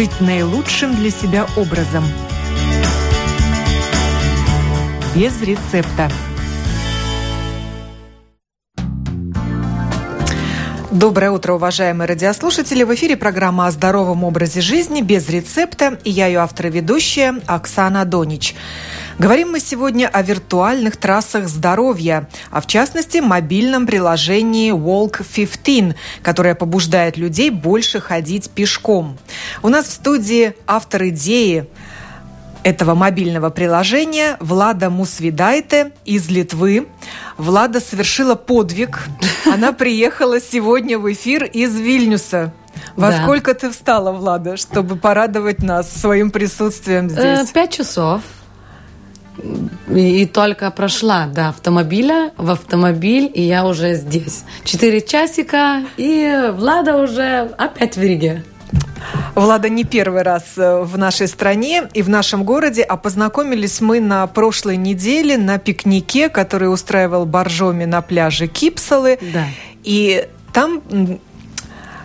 жить наилучшим для себя образом. Без рецепта. Доброе утро, уважаемые радиослушатели. В эфире программа о здоровом образе жизни без рецепта. И я ее автор и ведущая Оксана Донич. Говорим мы сегодня о виртуальных трассах здоровья, а в частности мобильном приложении Walk 15, которое побуждает людей больше ходить пешком. У нас в студии автор идеи этого мобильного приложения Влада Мусвидайте из Литвы. Влада совершила подвиг. Она приехала сегодня в эфир из Вильнюса. Во да. сколько ты встала, Влада, чтобы порадовать нас своим присутствием здесь? Э, пять часов. И только прошла до автомобиля, в автомобиль, и я уже здесь. Четыре часика, и Влада уже опять в Риге. Влада не первый раз э, в нашей стране и в нашем городе, а познакомились мы на прошлой неделе на пикнике, который устраивал Боржоми на пляже Кипсалы. Да. И там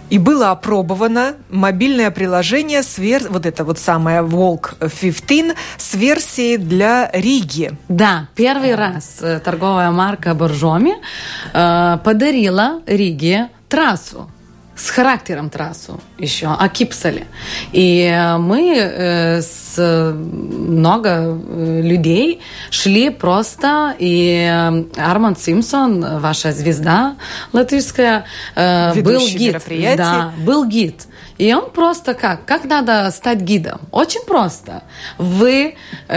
и было опробовано мобильное приложение с вер... вот это вот самое Волк 15 с версией для Риги. Да, первый раз э, торговая марка Боржоми э, подарила Риге трассу с характером трассу еще, о Кипсале. И э, мы э, с много э, людей шли просто, и Арман Симпсон, ваша звезда латышская, был гид. Да, был гид. И он просто как? Как надо стать гидом? Очень просто. Вы э,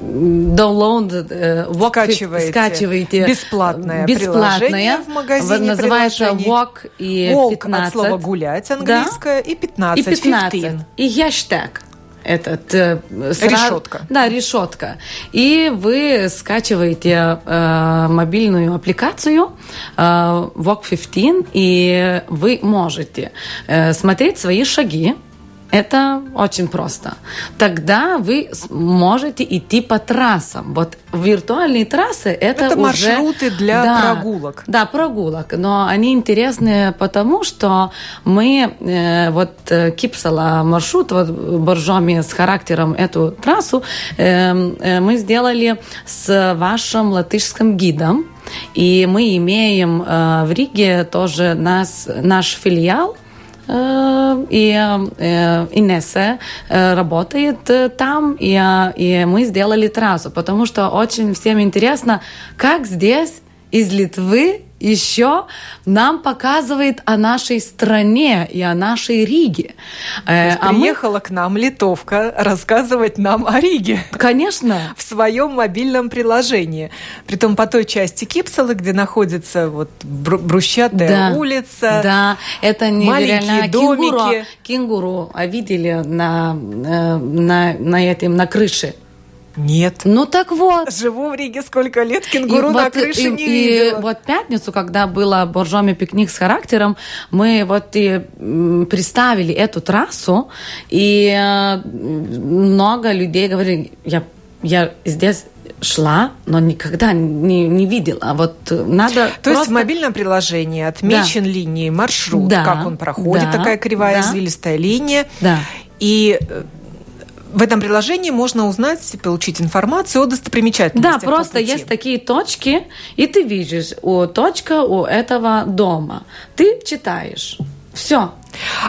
download, э, walk скачиваете, скачиваете бесплатное, бесплатное в магазине называется Walk и Walk 15. от слова гулять английское да? и 15. И 15. 15. И хэштег этот э, сразу, решетка. Да, решетка. И вы скачиваете э, мобильную аппликацию э, Walk 15, и вы можете э, смотреть свои шаги это очень просто. Тогда вы можете идти по трассам. Вот виртуальные трассы это, это уже... маршруты для да, прогулок. Да, прогулок. Но они интересны потому, что мы э, вот э, Кипсала маршрут, вот Боржоми с характером эту трассу, э, э, мы сделали с вашим латышским гидом. И мы имеем э, в Риге тоже нас, наш филиал – и Инесса работает там, и, и мы сделали трассу, потому что очень всем интересно, как здесь из Литвы еще нам показывает о нашей стране и о нашей Риге. То а приехала мы... к нам литовка рассказывать нам о Риге. Конечно. В своем мобильном приложении. Притом по той части Кипсалы, где находится вот брусчатая да, улица. Да, это невероятно. домики. Кенгуру, кенгуру а видели на, на, на, этом, на крыше. Нет. Ну так вот. Живу в Риге сколько лет, кенгуру и на вот, крыше и, не и видела. вот пятницу, когда было боржоми пикник с характером, мы вот и представили эту трассу, и э, много людей говорили, я, я здесь шла, но никогда не, не видела. А вот надо То просто... есть в мобильном приложении отмечен да. линией маршрут, да. как он проходит, да. такая кривая да. извилистая линия. Да. И э, в этом приложении можно узнать, получить информацию о достопримечательностях. Да, просто есть такие точки, и ты видишь, у точка у этого дома. Ты читаешь. Все.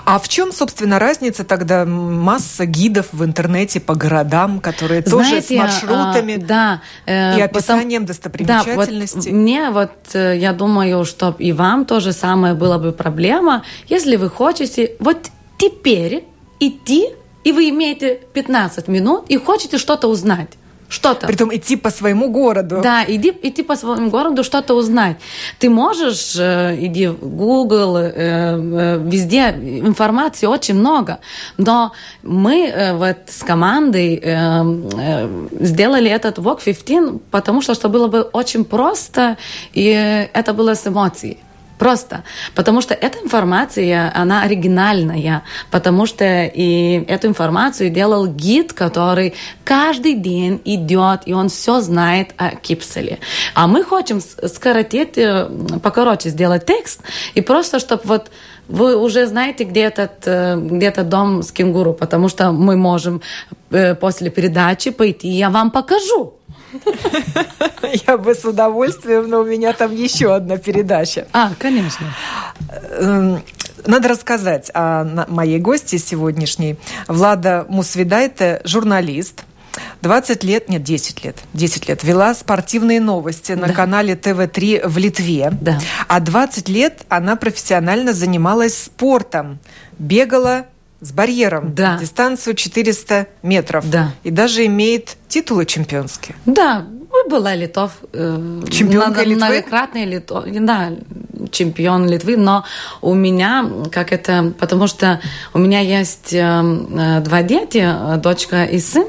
А в чем, собственно, разница тогда масса гидов в интернете по городам, которые Знаете, тоже с маршрутами а, да, э, и описанием потом, достопримечательностей? Да, вот мне вот, э, я думаю, что и вам тоже самое было бы проблема, если вы хотите вот теперь идти и вы имеете 15 минут и хотите что-то узнать. Что-то. Притом идти по своему городу. Да, иди, идти по своему городу, что-то узнать. Ты можешь, э, иди в Google, э, э, везде информации очень много. Но мы э, вот с командой э, э, сделали этот Walk 15, потому что, что было бы очень просто, и это было с эмоцией. Просто. Потому что эта информация, она оригинальная. Потому что и эту информацию делал гид, который каждый день идет, и он все знает о Кипселе. А мы хотим скоротить, э, покороче сделать текст, и просто, чтобы вот вы уже знаете, где этот, э, где этот дом с кенгуру, потому что мы можем э, после передачи пойти, и я вам покажу. Я бы с удовольствием, но у меня там еще одна передача. А, конечно. Эм, надо рассказать о моей гости сегодняшней. Влада Мусвидайте, журналист, 20 лет, нет, 10 лет, 10 лет вела спортивные новости на да. канале ТВ-3 в Литве. Да. А 20 лет она профессионально занималась спортом. Бегала с барьером. Да. Дистанцию 400 метров. Да. И даже имеет титулы чемпионские. Да, была Литов. Э, Чемпионка Литвы? Многократный Литов. Да, чемпион Литвы. Но у меня, как это... Потому что у меня есть э, два дети, дочка и сын.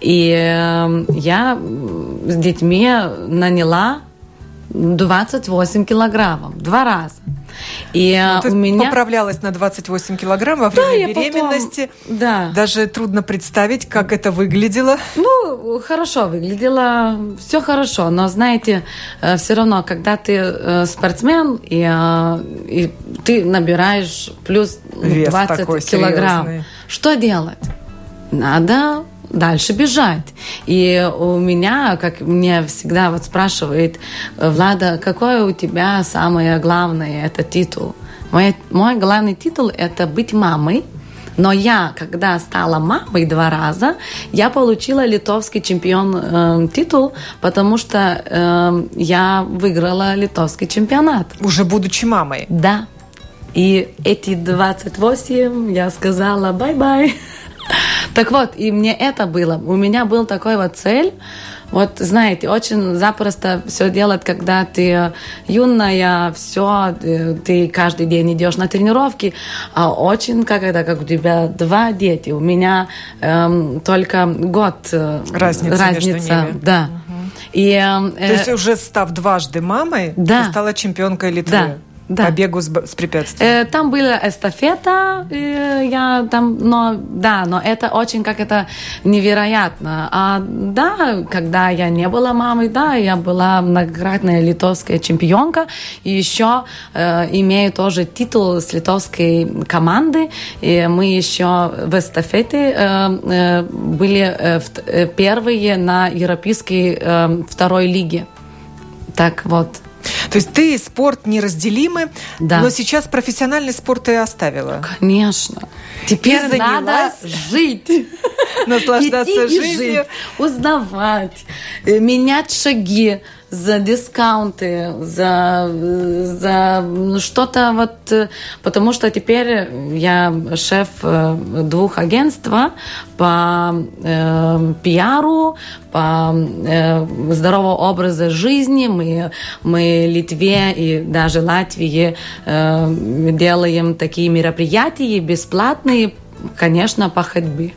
И э, я с детьми наняла 28 килограммов. Два раза. И ну, у меня... поправлялась на 28 килограмм во время да, беременности. Потом... Да. Даже трудно представить, как это выглядело. Ну, хорошо выглядело, все хорошо. Но, знаете, э, все равно, когда ты э, спортсмен, и, и ты набираешь плюс Вес 20 килограмм, серьезный. что делать? Надо дальше бежать. И у меня, как мне всегда вот спрашивает Влада, какой у тебя самое главное это титул? Мой, мой главный титул это быть мамой. Но я, когда стала мамой два раза, я получила литовский чемпион э, титул, потому что э, я выиграла литовский чемпионат. Уже будучи мамой? Да. И эти 28 я сказала bye-bye. Так вот, и мне это было. У меня был такой вот цель. Вот, знаете, очень запросто все делать, когда ты юная, все, э, ты каждый день идешь на тренировки, а очень, как это, как у тебя два дети, у меня эм, только год э, разница, разница да. Угу. И, э, То есть уже став дважды мамой, да. ты стала чемпионкой Литвы. Да да. по бегу с, с препятствиями? Э, там была эстафета, э, я там, но да, но это очень как это невероятно. А да, когда я не была мамой, да, я была многократная литовская чемпионка, и еще э, имею тоже титул с литовской команды, и мы еще в эстафете э, э, были э, э первые на европейской э, второй лиге. Так вот. То есть ты и спорт неразделимы, да. но сейчас профессиональный спорт ты оставила. Конечно. Теперь и надо жить. Наслаждаться Идти жизнью. Жить, узнавать, э, менять шаги за дискаунты, за, за что-то вот, потому что теперь я шеф э, двух агентств по э, пиару, по э, здоровому образу жизни. Мы, мы Литве и даже Латвии э, делаем такие мероприятия бесплатные, конечно, по ходьбе.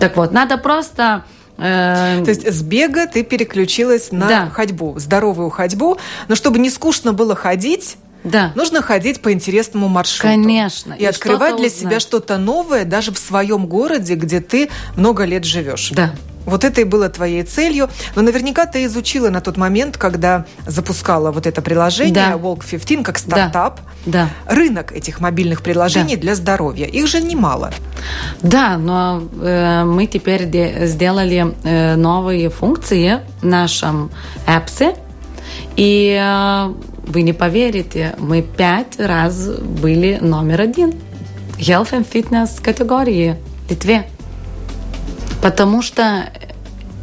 Так вот, надо просто То есть с бега ты переключилась на да. ходьбу, здоровую ходьбу. Но чтобы не скучно было ходить, да. Нужно ходить по интересному маршруту. Конечно. И, и открывать для узнать. себя что-то новое даже в своем городе, где ты много лет живешь. Да. Вот это и было твоей целью. Но наверняка ты изучила на тот момент, когда запускала вот это приложение да. Walk 15 как стартап. Да. да. Рынок этих мобильных приложений да. для здоровья. Их же немало. Да, но э, мы теперь де- сделали э, новые функции в нашем апсе. И э, вы не поверите, мы пять раз были номер один. Health and Fitness категории в Литве. Потому что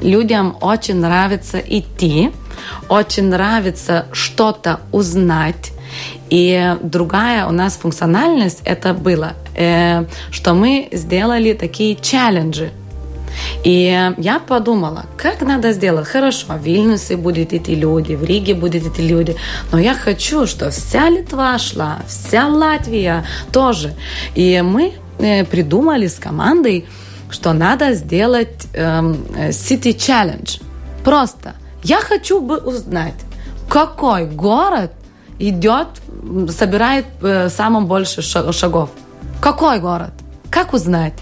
людям очень нравится идти, очень нравится что-то узнать. И другая у нас функциональность это было, э, что мы сделали такие челленджи. И я подумала, как надо сделать. Хорошо, в Вильнюсе будут эти люди, в Риге будут эти люди, но я хочу, чтобы вся Литва шла, вся Латвия тоже. И мы э, придумали с командой, что надо сделать эм, City Challenge. Просто я хочу бы узнать, какой город идет, собирает э, самым больше шагов. Какой город? Как узнать?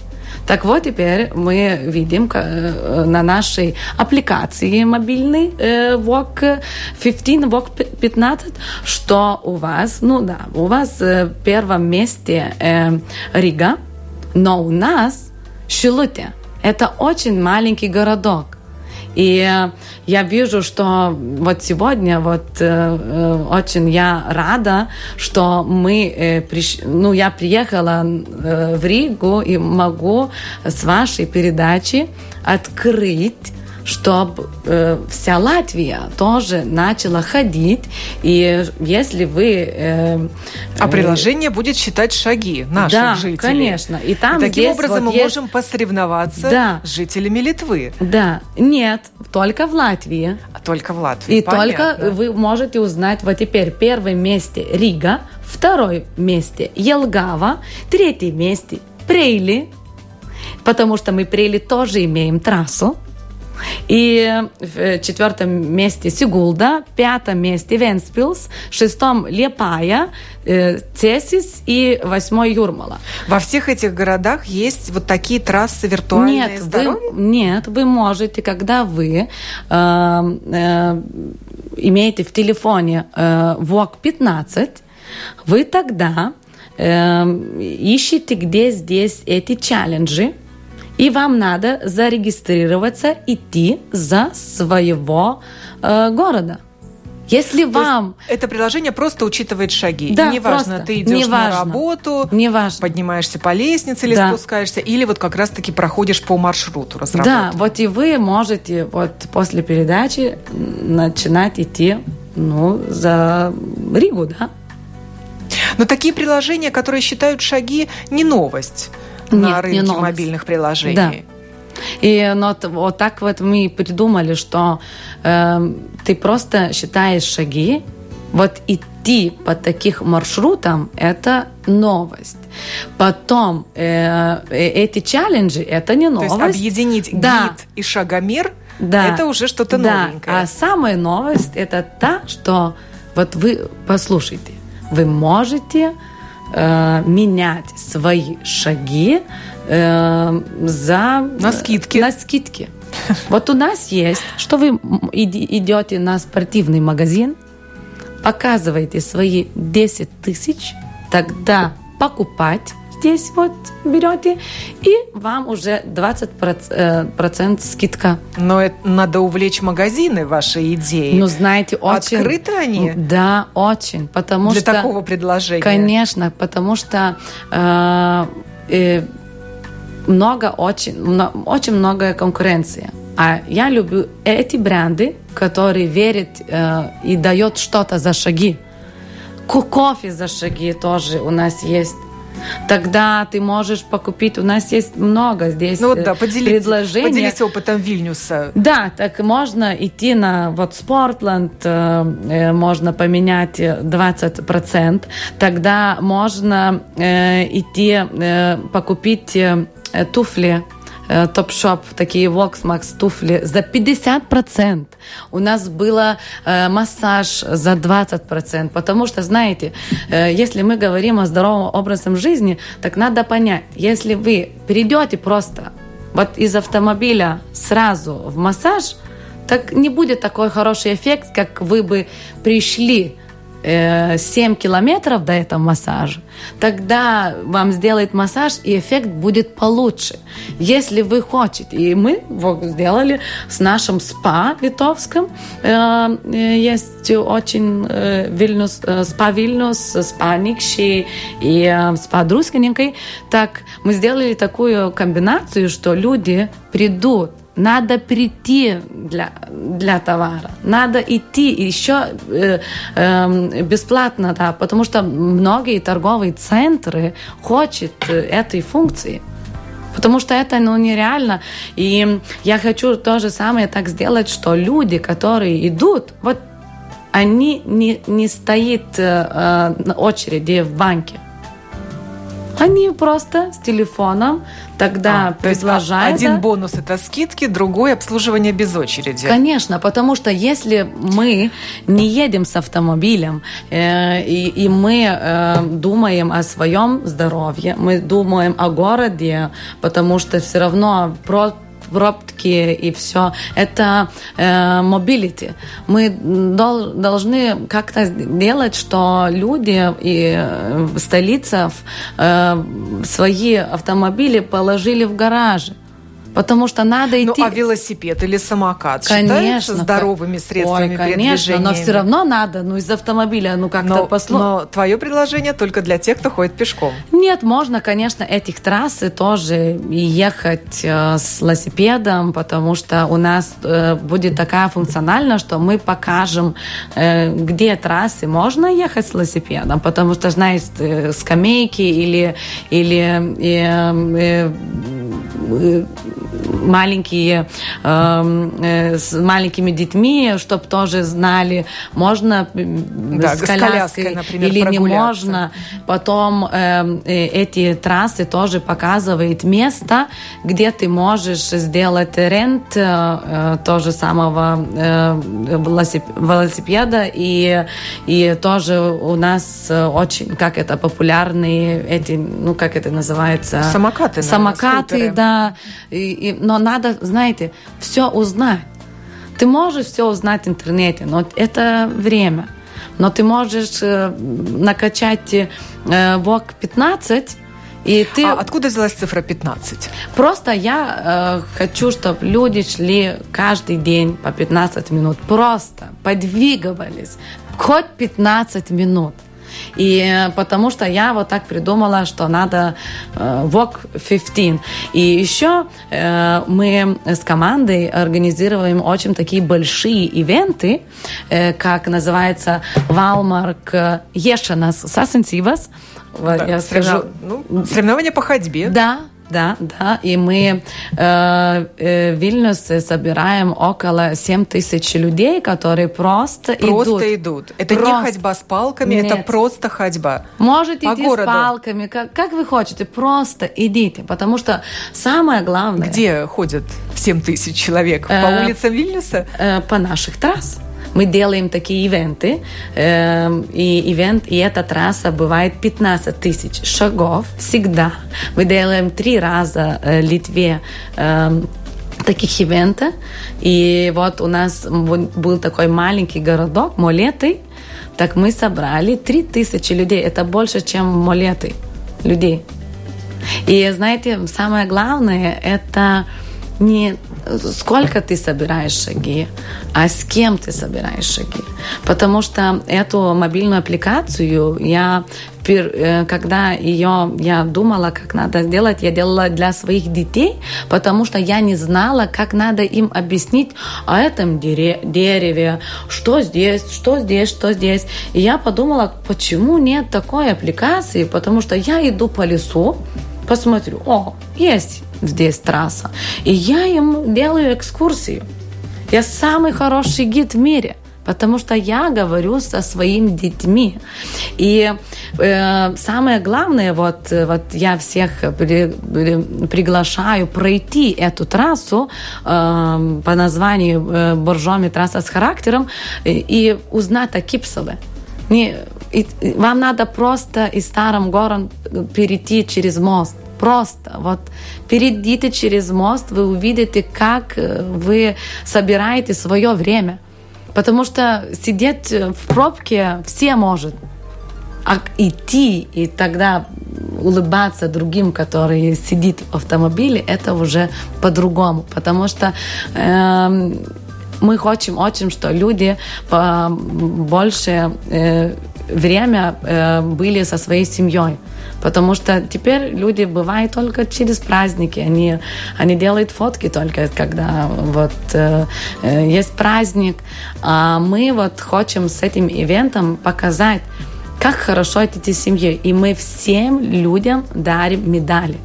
Так вот, теперь мы видим э, на нашей аппликации мобильной VOG 15, VOG 15, что у вас, ну да, у вас в первом месте Рига, но у нас Шилуте. Это очень маленький городок. И я вижу, что вот сегодня вот э, э, очень я рада, что мы э, приш... ну я приехала э, в Ригу и могу с вашей передачи открыть чтобы э, вся Латвия тоже начала ходить. И если вы... Э, а приложение будет считать шаги наших да, жителей. конечно. И там и таким образом вот мы есть... можем посоревноваться да. с жителями Литвы. Да. Нет, только в Латвии. А только в Латвии, И Понятно. только вы можете узнать вот теперь первое месте Рига, второе месте Елгава, третье месте Прейли, потому что мы Прейли тоже имеем трассу. И в четвертом месте Сигулда, в пятом месте Венспилс, в шестом Лепая, э, Цесис и восьмой Юрмала. Во всех этих городах есть вот такие трассы виртуальные нет, Вы, нет, вы можете, когда вы э, э, имеете в телефоне э, VOG 15, вы тогда э, ищете, где здесь эти челленджи, и вам надо зарегистрироваться, идти за своего э, города. Если То вам... Это приложение просто учитывает шаги. Да, и неважно, просто. ты идешь неважно. на работу, неважно. поднимаешься по лестнице или да. спускаешься, или вот как раз-таки проходишь по маршруту Да, вот и вы можете вот после передачи начинать идти ну, за Ригу, да. Но такие приложения, которые считают шаги, не новость на Нет, рынке не мобильных приложений. Да. И ну, вот так вот мы придумали, что э, ты просто считаешь шаги, вот идти по таких маршрутам – это новость. Потом э, э эти челленджи – это не новость. То есть объединить да. гид и шагомер да. – это уже что-то да. новенькое. А самая новость – это та, что вот вы послушайте, вы можете э, менять свои шаги э, за... На скидки. На скидки. Вот у нас есть, что вы идете на спортивный магазин, показываете свои 10 тысяч, тогда покупать здесь вот берете, и вам уже 20% э, процент скидка. Но это надо увлечь магазины вашей идеей. Ну, знаете, очень... Открыты они? Да, очень, потому Для что... Для такого предложения? Конечно, потому что... Э, э, много, очень, очень многое конкуренция. А я люблю эти бренды, которые верят э, и дают что-то за шаги. Кофе за шаги тоже у нас есть. Тогда ты можешь покупить. У нас есть много здесь ну, вот, да, поделитесь, предложений. Поделись опытом Вильнюса. Да, так можно идти на вот Спортланд, э, э можно поменять 20%. Тогда можно э, идти э, покупить э, туфли Э, топ-шоп, такие Voxmax туфли за 50%. У нас было э, массаж за 20%. Потому что, знаете, э, если мы говорим о здоровом образе жизни, так надо понять, если вы перейдете просто вот из автомобиля сразу в массаж, так не будет такой хороший эффект, как вы бы пришли 7 э, километров до этого массажа, тогда вам сделает массаж, и эффект будет получше. Если вы хотите, и мы вот сделали с нашим спа литовским, э, есть очень э, Вильнюс, спа Вильнюс, спа Никши и спа Друскиненькой, так мы сделали такую комбинацию, что люди придут надо прийти для, для товара, надо идти еще э, э, бесплатно, да, потому что многие торговые центры хотят э, этой функции. Потому что это ну, нереально. И я хочу то же самое так сделать, что люди, которые идут, вот они не, не стоят э, на очереди в банке. Они просто с телефоном тогда а, предложают. Один бонус это скидки, другой обслуживание без очереди. Конечно, потому что если мы не едем с автомобилем э, и, и мы э, думаем о своем здоровье, мы думаем о городе, потому что все равно про пробки и все. Это э, mobility. Мы дол, должны как-то делать, что люди и э, столицев э, свои автомобили положили в гаражи. Потому что надо ну, идти... Ну, а велосипед или самокат конечно, здоровыми средствами Ой, конечно, но все равно надо, ну, из автомобиля, ну, как-то но, послу... но твое предложение только для тех, кто ходит пешком. Нет, можно, конечно, этих трассы тоже ехать э, с велосипедом, потому что у нас э, будет такая функциональность, что мы покажем, э, где трассы можно ехать с велосипедом, потому что, знаете, э, скамейки или, или э, э маленькие э, э, с маленькими детьми, чтобы тоже знали, можно да, с коляской, например, или не можно. Потом эм, э, эти трассы тоже показывают место, где ты можешь сделать рент э, тоже самого э, велосипеда. И и тоже у нас очень как это популярные эти ну как это называется? Самокаты самокаты да и, и, но надо, знаете, все узнать. Ты можешь все узнать в интернете, но это время. Но ты можешь э, накачать э, ВОК 15, и ты... А откуда взялась цифра 15? Просто я э, хочу, чтобы люди шли каждый день по 15 минут. Просто подвигывались. Хоть 15 минут. И э, потому что я вот так придумала, что надо э, Walk 15. И еще э, мы с командой организируем очень такие большие ивенты, э, как называется Валмарк Ешанас Сасенсивас. Да, я скажу. Ну, соревнования по ходьбе. Да, да, да, и мы э, э, в Вильнюсе собираем около 7 тысяч людей, которые просто, просто идут. идут. Это просто. не ходьба с палками, Нет. это просто ходьба. Можете по идти городу. с палками, как, как вы хотите, просто идите, потому что самое главное... Где ходят 7 тысяч человек? По э, улицам Вильнюса? Э, по наших трассах. Мы делаем такие ивенты, э, и ивент, и эта трасса бывает 15 тысяч шагов всегда. Мы делаем три раза э, Литве э, таких ивента. И вот у нас был такой маленький городок, Молеты, так мы собрали 3000 людей. Это больше, чем Молеты людей. И знаете, самое главное, это не сколько ты собираешь шаги, а с кем ты собираешь шаги. Потому что эту мобильную аппликацию я э, когда ее я думала, как надо сделать, я делала для своих детей, потому что я не знала, как надо им объяснить о этом дереве, что здесь, что здесь, что здесь. И я подумала, почему нет такой аппликации, потому что я иду по лесу, посмотрю, о, есть здесь трасса. И я им делаю экскурсию. Я самый хороший гид в мире потому что я говорю со своими детьми. И э, самое главное, вот, вот я всех при, при, приглашаю пройти эту трассу э, по названию э, Боржоми трасса с характером и, и узнать о Кипсове. Не, и, вам надо просто из старым городом перейти через мост Просто вот перейдите через мост, вы увидите, как э, вы собираете свое время. Потому что сидеть в пробке все может. А идти и тогда улыбаться другим, который сидит в автомобиле, это уже по-другому. Потому что э, мы хотим очень, что люди больше э, время э, были со своей семьей. Потому что теперь люди бывают только через праздники. Они, они делают фотки только, когда вот э, э, есть праздник. А мы вот хотим с этим ивентом показать, как хорошо идти семьей. И мы всем людям дарим медали.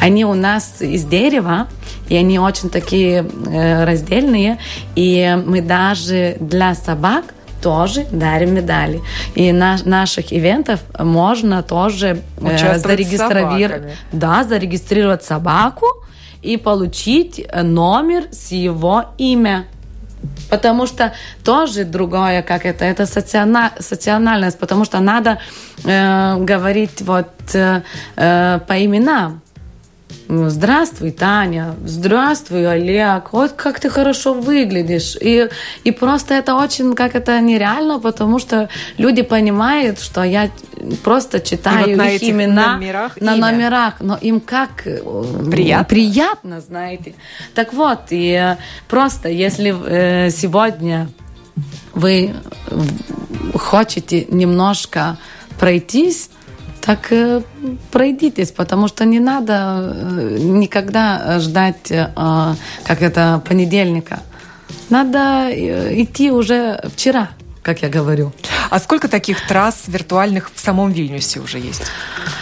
Они у нас из дерева, и они очень такие э, раздельные. И мы даже для собак тоже дарим медали. И на наших ивентов можно тоже э, зарегистрировать, да, зарегистрировать собаку и получить номер с его имя. Потому что тоже другое, как это, это социальность, потому что надо э, говорить вот э, э по именам. Здравствуй, Таня. Здравствуй, Олег. Вот как ты хорошо выглядишь. И, и просто это очень, как это нереально, потому что люди понимают, что я просто читаю вот их имена номерах на имя. номерах, но им как э, приятно. приятно, знаете. Так вот, и просто если э, сегодня вы хотите немножко пройтись, так э, пройдитесь, потому что не надо э, никогда ждать, э, как это, понедельника. Надо идти уже вчера, как я говорю. А сколько таких трасс виртуальных в самом Вильнюсе уже есть?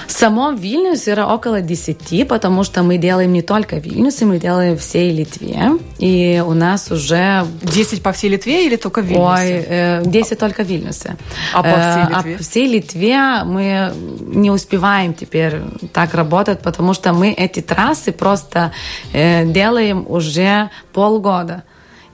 В самом Вильнюсе около 10, потому что мы делаем не только в Вильнюсе, мы делаем всей Литве. И у нас уже... 10 по всей Литве или только в Вильнюсе? Ой, 10 только в Вильнюсе. А по всей Литве? А по всей Литве мы не успеваем теперь так работать, потому что мы эти трассы просто э, делаем уже полгода.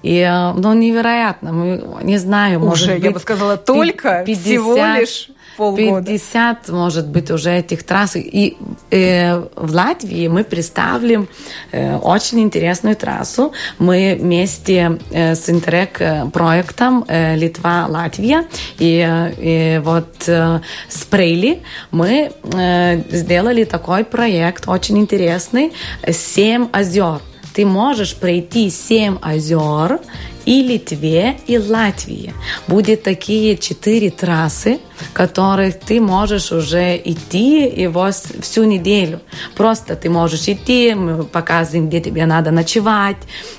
И, э, ну, невероятно. Мы, не знаю, уже, может быть... я бы сказала, только 50, всего лишь полгода. 50, может быть, уже этих трасс. И э, в Латвии мы представим э, очень интересную трассу. Мы вместе э, с Интерек проектом э, Литва-Латвия и, э, вот э, с Прейли мы э, сделали такой проект очень интересный «Семь озер» ты можешь пройти семь озер и Литве, и Латвии. Будет такие четыре трассы, которых ты можешь уже идти его всю неделю. Просто ты можешь идти, мы показываем, где тебе надо ночевать,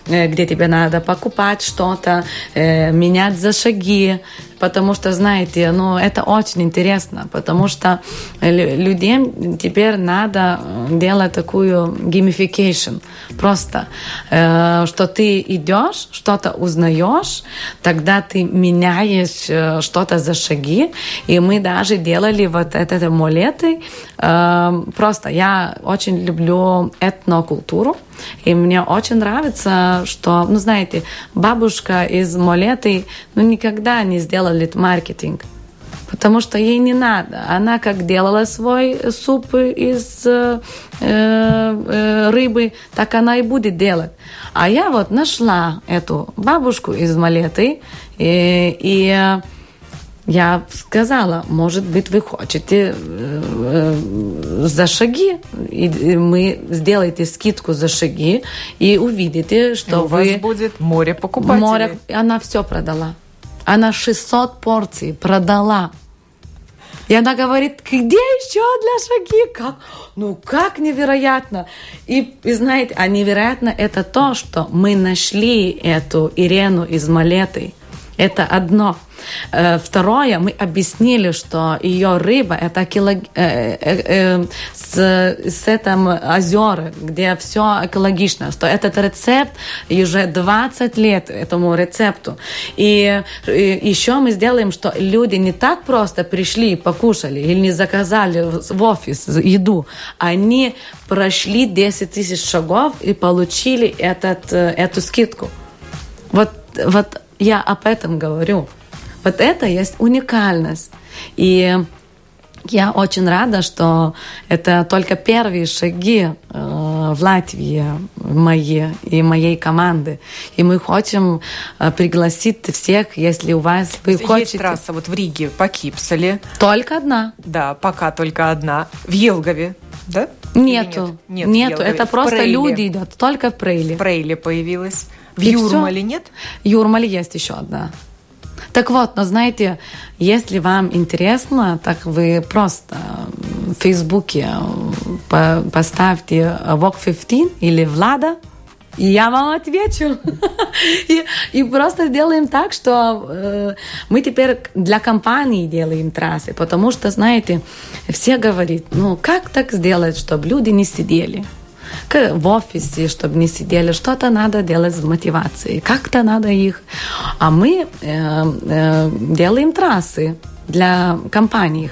э, где тебе надо покупать что-то, э, менять за шаги, потому что, знаете, ну, это очень интересно, потому что людям теперь надо делать такую gamification, просто, э, что ты идешь, что-то узнаешь, тогда ты меняешь э, что-то за шаги, и мы даже делали вот это амулеты, э, просто я очень люблю этнокультуру, и мне очень нравится, что, ну, знаете, бабушка из Молеты, ну, никогда не сделала маркетинг. Потому что ей не надо. Она как делала свой суп из э, э, рыбы, так она и будет делать. А я вот нашла эту бабушку из Малеты, и, и я сказала, может быть, вы хотите э, э, за шаги, и мы сделаете скидку за шаги и увидите, что у вы... вас будет море покупателей. Море, она все продала. Она 600 порций продала. И она говорит, где еще для шаги? Как? Ну, как невероятно. И, и знаете, а невероятно это то, что мы нашли эту Ирену из Малеты. Это одно. Э, второе, мы объяснили, что ее рыба это эколог... Э, э, с, с этим озера, где все экологично, что этот рецепт уже 20 лет этому рецепту. И, и еще мы сделаем, что люди не так просто пришли, покушали или не заказали в офис еду, они прошли 10 тысяч шагов и получили этот, эту скидку. Вот, вот я об этом говорю. Вот это есть уникальность. И я очень рада, что это только первые шаги э, в Латвии мои и моей команды. И мы хотим э, пригласить всех, если у вас вы есть хотите... трасса вот в Риге по Кипсале. Только одна. Да, пока только одна. В Елгове, да? Нету. Нет, нет нету. Это просто Прейле. люди идут. Только в Прейле. В Прейле появилась. В и Юрмале все? нет? В Юрмале есть еще одна. Так вот, но знаете, если вам интересно, так вы просто в Фейсбуке поставьте Walk 15 или Влада, и я вам отвечу. и, и просто сделаем так, что э, мы теперь для компании делаем трассы, потому что, знаете, все говорят, ну как так сделать, чтобы люди не сидели? в офисе, чтобы не сидели. Что-то надо делать с мотивацией. Как-то надо их. А мы э, э, делаем трассы для компаний.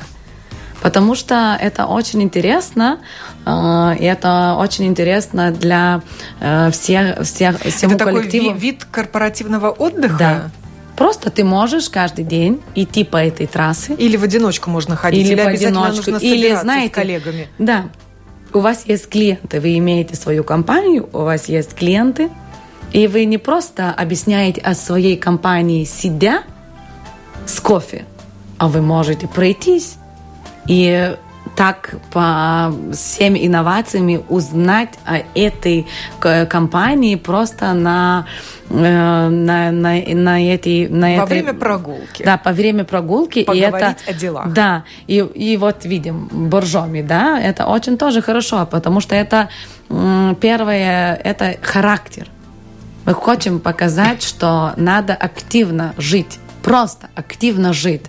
Потому что это очень интересно, э, и это очень интересно для э, всех, всех, всему это коллективу. такой вид корпоративного отдыха? Да. Просто ты можешь каждый день идти по этой трассе. Или в одиночку можно ходить, или, или в одиночку, нужно или, знаете, с коллегами. Да. У вас есть клиенты, вы имеете свою компанию, у вас есть клиенты, и вы не просто объясняете о своей компании сидя с кофе, а вы можете пройтись и так по всеми инновациями узнать о этой компании просто на на, на, на эти на во этой, время прогулки. Да по время прогулки Поговорить и это о делах. Да и и вот видим боржоми да это очень тоже хорошо потому что это первое это характер. Мы хотим показать что надо активно жить просто активно жить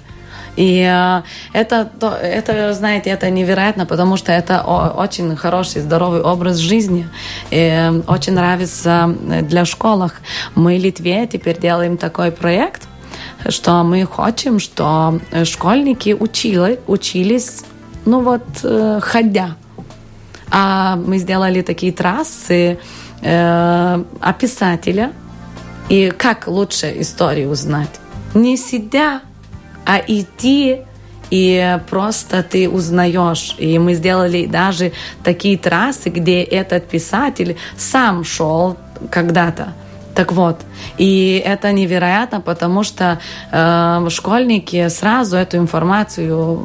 и э, это, это, знаете, это невероятно, потому что это очень хороший, здоровый образ жизни. И э, очень нравится э, для школах. Мы в Литве теперь делаем такой проект, что мы хотим, что школьники учили, учились, ну вот, ходя. А мы сделали такие трассы э, о писателя. И как лучше историю узнать? Не сидя а идти и просто ты узнаешь. И мы сделали даже такие трассы, где этот писатель сам шел когда-то. Так вот, и это невероятно, потому что э, школьники сразу эту информацию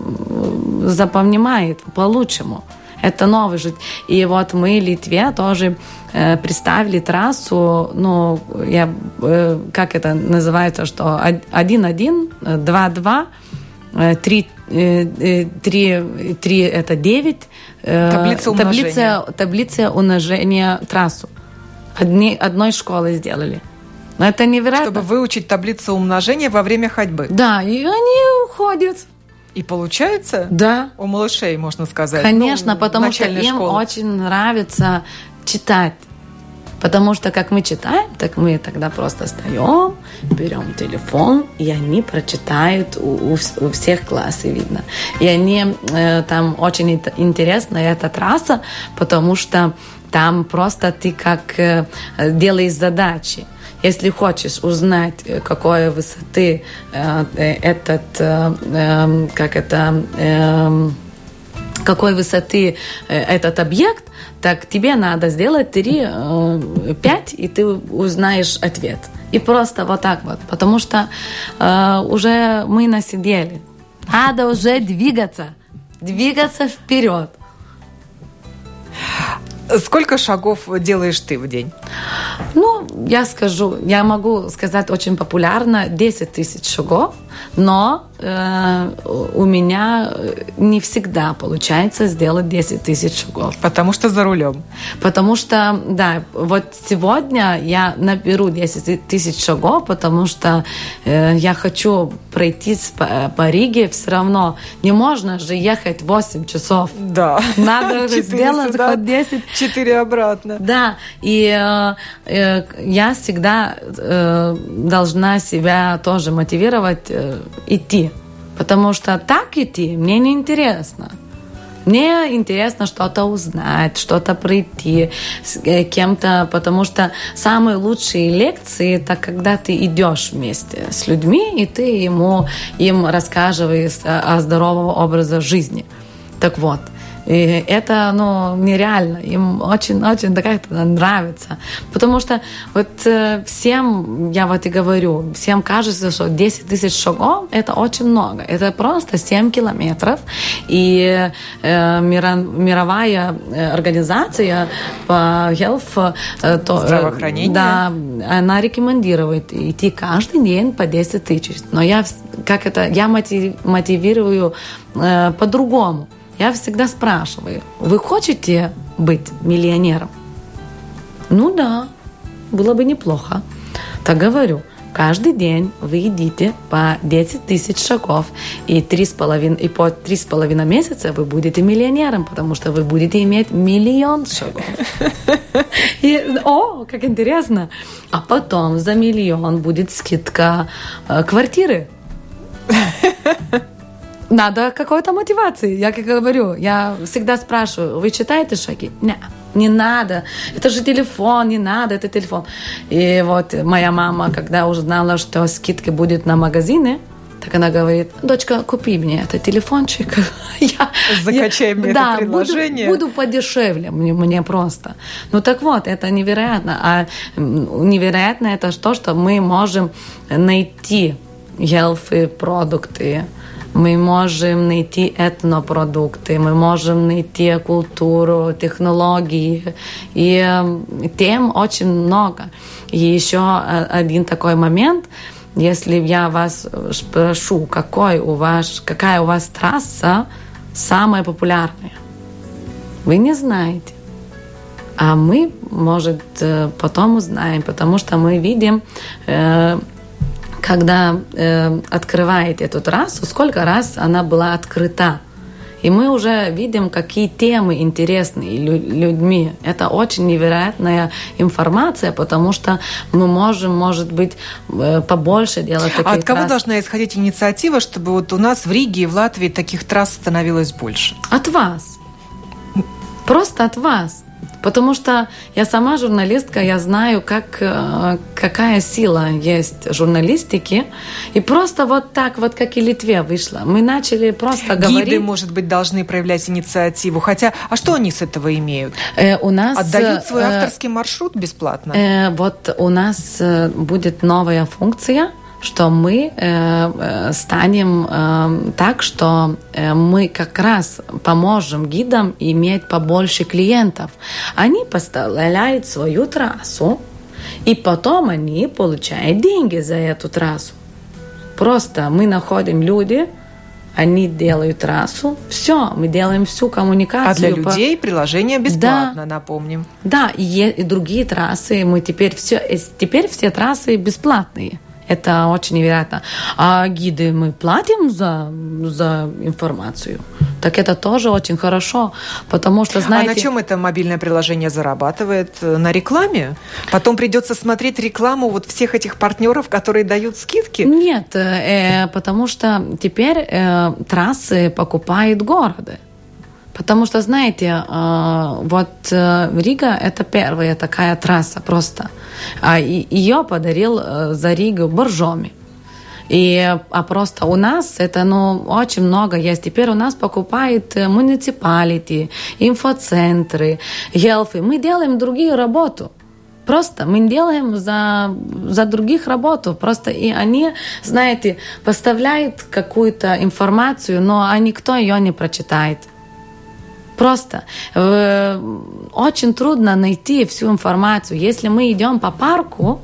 запоминают по-лучшему. Это новый жить. И вот мы в Литве тоже э, представили трассу, ну, я, э, как это называется, что 1-1, 2-2, 3, 3, 3 это 9. Э, таблица умножения. Таблица, таблица умножения трассу. Одни, одной школы сделали. Но это невероятно. Чтобы выучить таблицу умножения во время ходьбы. Да, и они уходят. И получается? Да. У малышей, можно сказать. Конечно, ну, потому что им школы. очень нравится читать. Потому что как мы читаем, так мы тогда просто встаем, берем телефон, и они прочитают у, у, у всех классы видно. И они э, там очень интересна эта трасса, потому что там просто ты как э, делаешь задачи. Если хочешь узнать, э, какой высоты э, э, этот, э, э, как это, э, какой высоты э, этот объект, так тебе надо сделать 3, 5, и ты узнаешь ответ. И просто вот так вот. Потому что э, уже мы насидели. Надо уже двигаться. Двигаться вперед. Сколько шагов делаешь ты в день? Ну, я скажу, я могу сказать очень популярно 10 тысяч шагов, но э, у меня не всегда получается сделать 10 тысяч шагов. Потому что за рулем. Потому что, да, вот сегодня я наберу 10 тысяч шагов, потому что э, я хочу пройтись по, по Риге все равно. Не можно же ехать 8 часов. Да. Надо сделать сюда, хоть 10. 4 обратно. Да, и э, э, я всегда э, должна себя тоже мотивировать идти. Потому что так идти мне не интересно. Мне интересно что-то узнать, что-то пройти с э, кем-то, потому что самые лучшие лекции это когда ты идешь вместе с людьми и ты ему им рассказываешь о здоровом образе жизни. Так вот, и это, ну, нереально. Им очень-очень как-то нравится. Потому что вот э, всем, я вот и говорю, всем кажется, что 10 тысяч шагов – это очень много. Это просто 7 километров. И э, мира, мировая э, организация по health... Э, то, Здравоохранение. Да, она рекомендует идти каждый день по 10 тысяч. Но я, как это, я мотивирую э, по-другому. Я всегда спрашиваю, вы хотите быть миллионером? Ну да, было бы неплохо. Так говорю, Каждый день вы едите по 10 тысяч шагов, и, 3,5, и по 3,5 месяца вы будете миллионером, потому что вы будете иметь миллион шагов. И, о, как интересно! А потом за миллион будет скидка э, квартиры. Надо какой-то мотивации. Я как говорю, я всегда спрашиваю, вы читаете шаги? Нет не надо, это же телефон, не надо, это телефон. И вот моя мама, когда узнала, что скидка будет на магазины, так она говорит, дочка, купи мне этот телефончик. я, Закачай я, мне да, это приложение. Буду, буду подешевле, мне, мне просто. Ну так вот, это невероятно. А невероятно это то, что мы можем найти healthy продукты, мы можем найти этнопродукты, мы можем найти культуру, технологии, и тем очень много. И еще один такой момент, если я вас спрошу, какой у вас, какая у вас трасса самая популярная, вы не знаете. А мы, может, э, потом узнаем, потому что мы видим э, когда э, открывает эту трассу, сколько раз она была открыта. И мы уже видим, какие темы интересны людьми. Это очень невероятная информация, потому что мы можем, может быть, э, побольше делать таких А от кого трасс. должна исходить инициатива, чтобы вот у нас в Риге и в Латвии таких трасс становилось больше? От вас. Просто от вас. Потому что я сама журналистка, я знаю, как, э, какая сила есть журналистики. И просто вот так, вот как и Литве вышло. Мы начали просто Гиды, говорить... Гиды, может быть, должны проявлять инициативу. Хотя, а что они с этого имеют? Э, у нас... Отдают свой э, авторский маршрут бесплатно? Э, вот у нас э, будет новая функция – что мы э, э, станем э, так, что э, мы как раз поможем гидам иметь побольше клиентов. Они поставляют свою трассу, и потом они получают деньги за эту трассу. Просто мы находим люди, они делают трассу, все, мы делаем всю коммуникацию. А для людей приложение бесплатно, да, напомним. Да, и, и другие трассы, мы теперь все, теперь все трассы бесплатные. Это очень невероятно. А гиды мы платим за, за информацию. Так это тоже очень хорошо, потому что, знаете... А на чем это мобильное приложение зарабатывает? На рекламе? Потом придется смотреть рекламу вот всех этих партнеров, которые дают скидки? Нет, э, потому что теперь э, трассы покупают города. Потому что, знаете, э, вот э, Рига – это первая такая трасса просто. А ее подарил э, за Ригу Боржоми. И, а просто у нас это ну, очень много есть. Теперь у нас покупают муниципалити, инфоцентры, гелфы. Мы делаем другую работу. Просто мы делаем за, за других работу. Просто и они, знаете, поставляют какую-то информацию, но а никто ее не прочитает. Просто э, очень трудно найти всю информацию. Если мы идем по парку,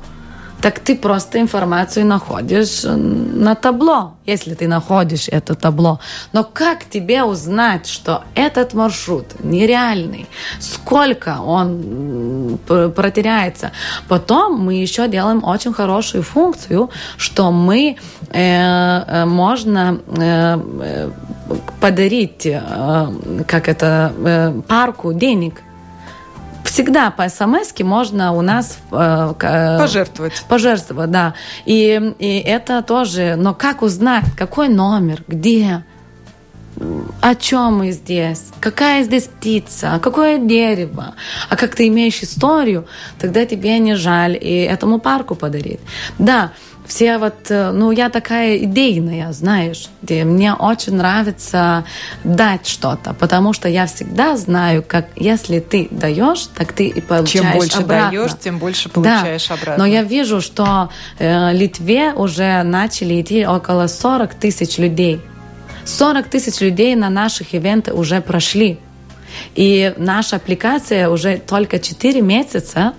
так ты просто информацию находишь на табло, если ты находишь это табло. Но как тебе узнать, что этот маршрут нереальный? Сколько он протеряется? Потом мы еще делаем очень хорошую функцию, что мы э, э можно э, э, подарить, э, как это, э, парку денег всегда по смс можно у нас э, э, пожертвовать. Пожертвовать, да. И, и это тоже, но как узнать, какой номер, где? о чем мы здесь, какая здесь птица, какое дерево. А как ты имеешь историю, тогда тебе не жаль и этому парку подарить. Да, все вот, э, ну, я такая идейная, знаешь, где мне очень нравится дать что-то, потому что я всегда знаю, как если ты даешь, так ты и получаешь Чем больше обратно. даешь, тем больше получаешь да. обратно. Но я вижу, что э, Литве уже начали идти около 40 тысяч людей. 40 тысяч людей на наших ивентах уже прошли. И наша аппликация уже только 4 месяца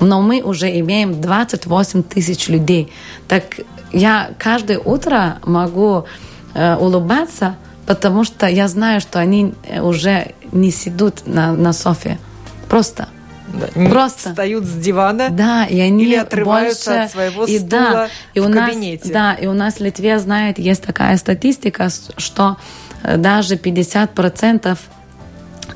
но мы уже имеем 28 тысяч людей. Так я каждое утро могу э, улыбаться, потому что я знаю, что они уже не сидят на, на софе. Просто. Да, Просто встают с дивана. Да, и они или отрываются больше... от своего и стула да, и в у кабинете. Нас, да, и у нас в Литве, знает, есть такая статистика, что э, даже 50%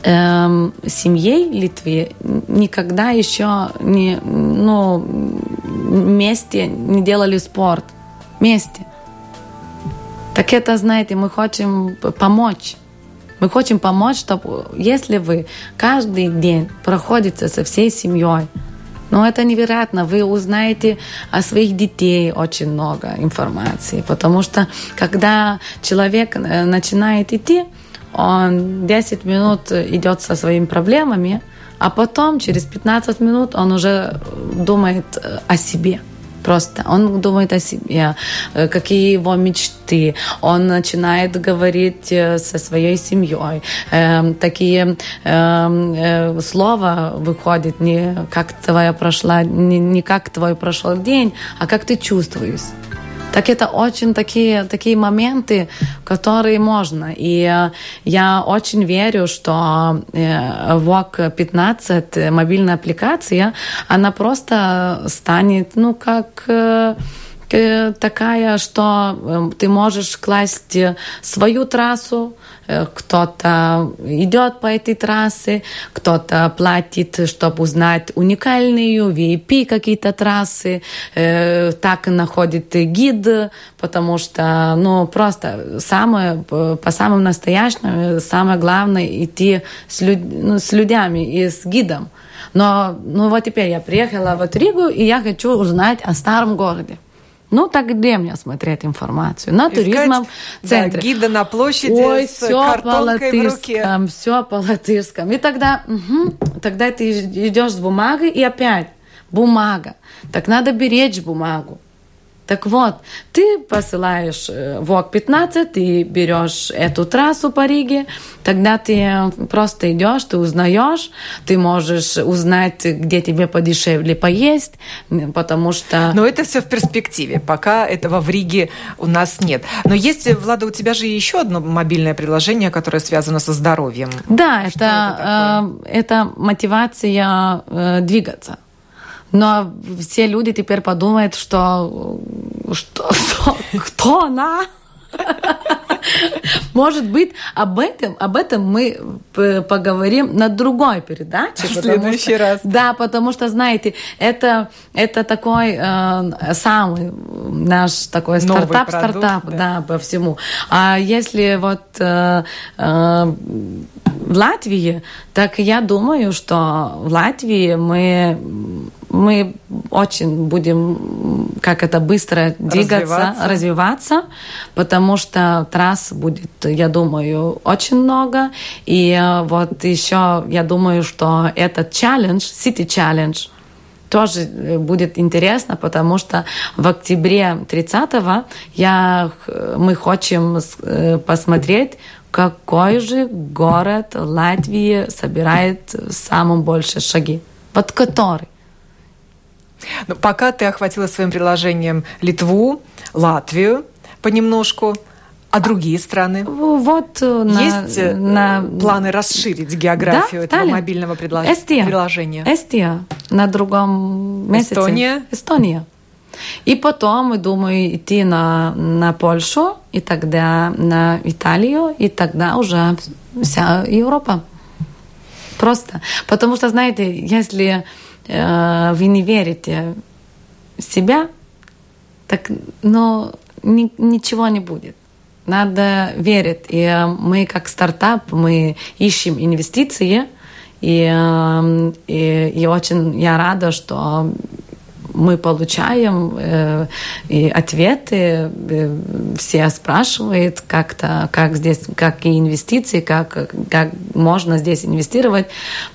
эм, семьей Литвы никогда еще не, ну, вместе не делали спорт. Вместе. Так это, знаете, мы хотим помочь. Мы хотим помочь, чтобы если вы каждый день проходите со всей семьей, ну, это невероятно. Вы узнаете о своих детей очень много информации. Потому что когда человек э, начинает идти, он 10 минут идет со своими проблемами, а потом через 15 минут он уже думает э, о себе. Просто он думает о себе, э, какие его мечты. Он начинает говорить э, со своей семьей. Эм, такие эм, э, слова выходят не как твоя прошла, не, не как твой прошел день, а как ты чувствуешь. Так это очень такие, такие моменты, которые можно. И э, я очень верю, что э, VOG 15, мобильная аппликация, она просто станет, ну, как э, такая, что ты можешь класть свою трассу, Э, кто-то идет по этой трассе, кто-то платит, чтобы узнать уникальные VIP какие-то трассы, э, так находит гид, потому что, ну, просто самое, по самым настоящим, самое главное идти с, люд, ну, с людьми и с гидом. Но, ну вот теперь я приехала в Ригу, и я хочу узнать о старом городе. Ну, так где мне смотреть информацию? На Искать, туризмом центре. Да, гида на площади Ой, с все картонкой по в руке. Все по латышскому. И тогда, угу, тогда ты идешь с бумагой, и опять бумага. Так надо беречь бумагу. Так вот, ты посылаешь э, ВОК 15, ты берешь эту трассу по Риге, тогда ты просто идешь, ты узнаешь, ты можешь узнать, где тебе подешевле поесть, потому что... Но это все в перспективе, пока этого в Риге у нас нет. Но есть, Влада, у тебя же еще одно мобильное приложение, которое связано со здоровьем. Да, это, это, э, это мотивация э, двигаться. Но все люди теперь подумают, что, что, что кто она? Может быть, об этом, об этом мы поговорим на другой передаче. В следующий что, раз. Да, потому что, знаете, это, это такой э, самый наш такой стартап, продукт, стартап, да. да, по всему. А если вот э, э, в Латвии, так я думаю, что в Латвии мы мы очень будем, как это, быстро двигаться, развиваться, развиваться потому что трасс будет, я думаю, очень много. И э, вот еще я думаю, что этот челлендж, City Challenge, тоже э, будет интересно, потому что в октябре 30-го я, мы хотим э, посмотреть, какой же город Латвии собирает самым больше шаги. Вот который. Но пока ты охватила своим приложением Литву, Латвию понемножку, а другие страны? Вот э, на, Есть э, на... планы расширить географию да, этого Таллин. мобильного предлож... Эстия. приложения? Эстия. На другом месяце. Эстония? Эстония. И потом, мы думаю, идти на, на Польшу, и тогда на Италию, и тогда уже вся Европа. Просто. Потому что, знаете, если вы не верите в себя, так ну, ни, ничего не будет. Надо верить. И э, мы как стартап, мы ищем инвестиции, и, э, и, и очень я рада, что мы получаем э, и ответы, э, все спрашивают как-то, как здесь, какие инвестиции, как, как можно здесь инвестировать,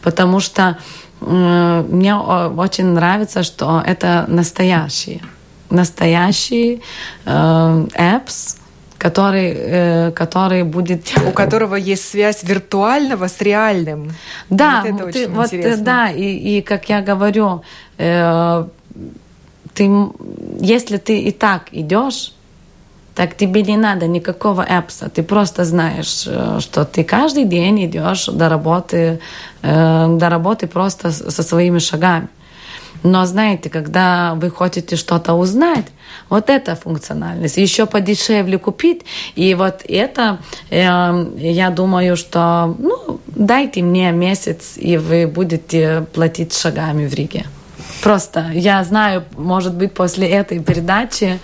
потому что э, мне очень нравится, что это настоящие, настоящие э, apps, который, э, который будет... У которого есть связь виртуального с реальным. Да, вот это ты, очень вот, интересно. да, и, и как я говорю, э, ты, если ты и так идешь, так тебе не надо никакого эпса. Ты просто знаешь, э, что ты каждый день идешь до работы, э, до работы просто со своими шагами. Но знаете, когда вы хотите что-то узнать, вот эта функциональность, еще подешевле купить, и вот это, э, я думаю, что ну, дайте мне месяц, и вы будете платить шагами в Риге. Просто я знаю, может быть, после этой передачи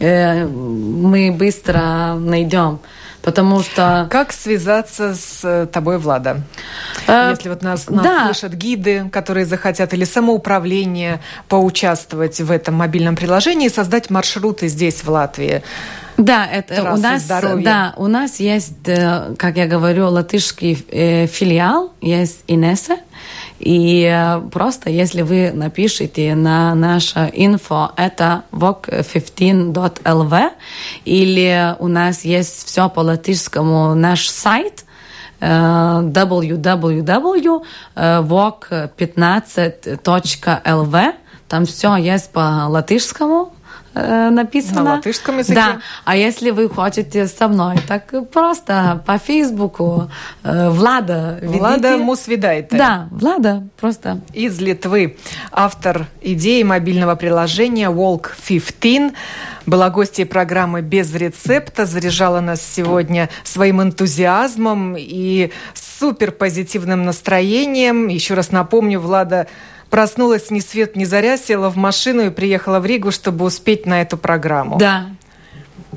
мы быстро найдем. Потому что... Как связаться с э, тобой, Влада? Э, Если вот нас, нас да. слышат гиды, которые захотят, или самоуправление поучаствовать в этом мобильном приложении и создать маршруты здесь, в Латвии. Да, это у нас, здоровья. да, у нас есть, э, как я говорю, латышский э, филиал, есть Инесса, и э, просто если вы напишите на наше инфо, это voc15.lv, или у нас есть все по латышскому наш сайт, www.voc15.lv, там все есть по латышскому, Э, написано. На латышском языке? Да. А если вы хотите со мной, так просто по Фейсбуку э, Влада Влада Мусвидайте. Да, Влада просто. Из Литвы. Автор идеи мобильного приложения Walk 15 была гостьей программы «Без рецепта», заряжала нас сегодня своим энтузиазмом и супер позитивным настроением. Еще раз напомню, Влада проснулась ни свет ни заря, села в машину и приехала в Ригу, чтобы успеть на эту программу. Да.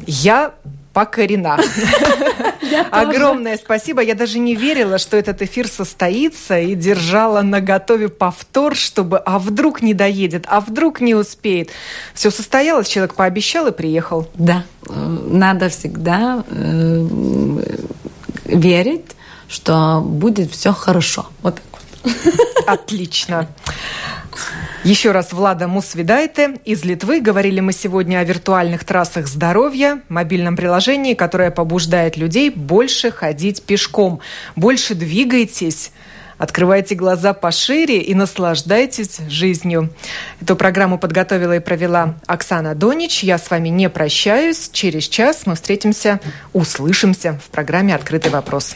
Я покорена. Огромное спасибо. Я даже не верила, что этот эфир состоится и держала на готове повтор, чтобы а вдруг не доедет, а вдруг не успеет. Все состоялось, человек пообещал и приехал. Да, надо всегда э, верить, что будет все хорошо. Вот так Отлично. Еще раз Влада Мусвидайте из Литвы. Говорили мы сегодня о виртуальных трассах здоровья, мобильном приложении, которое побуждает людей больше ходить пешком. Больше двигайтесь. Открывайте глаза пошире и наслаждайтесь жизнью. Эту программу подготовила и провела Оксана Донич. Я с вами не прощаюсь. Через час мы встретимся, услышимся в программе «Открытый вопрос».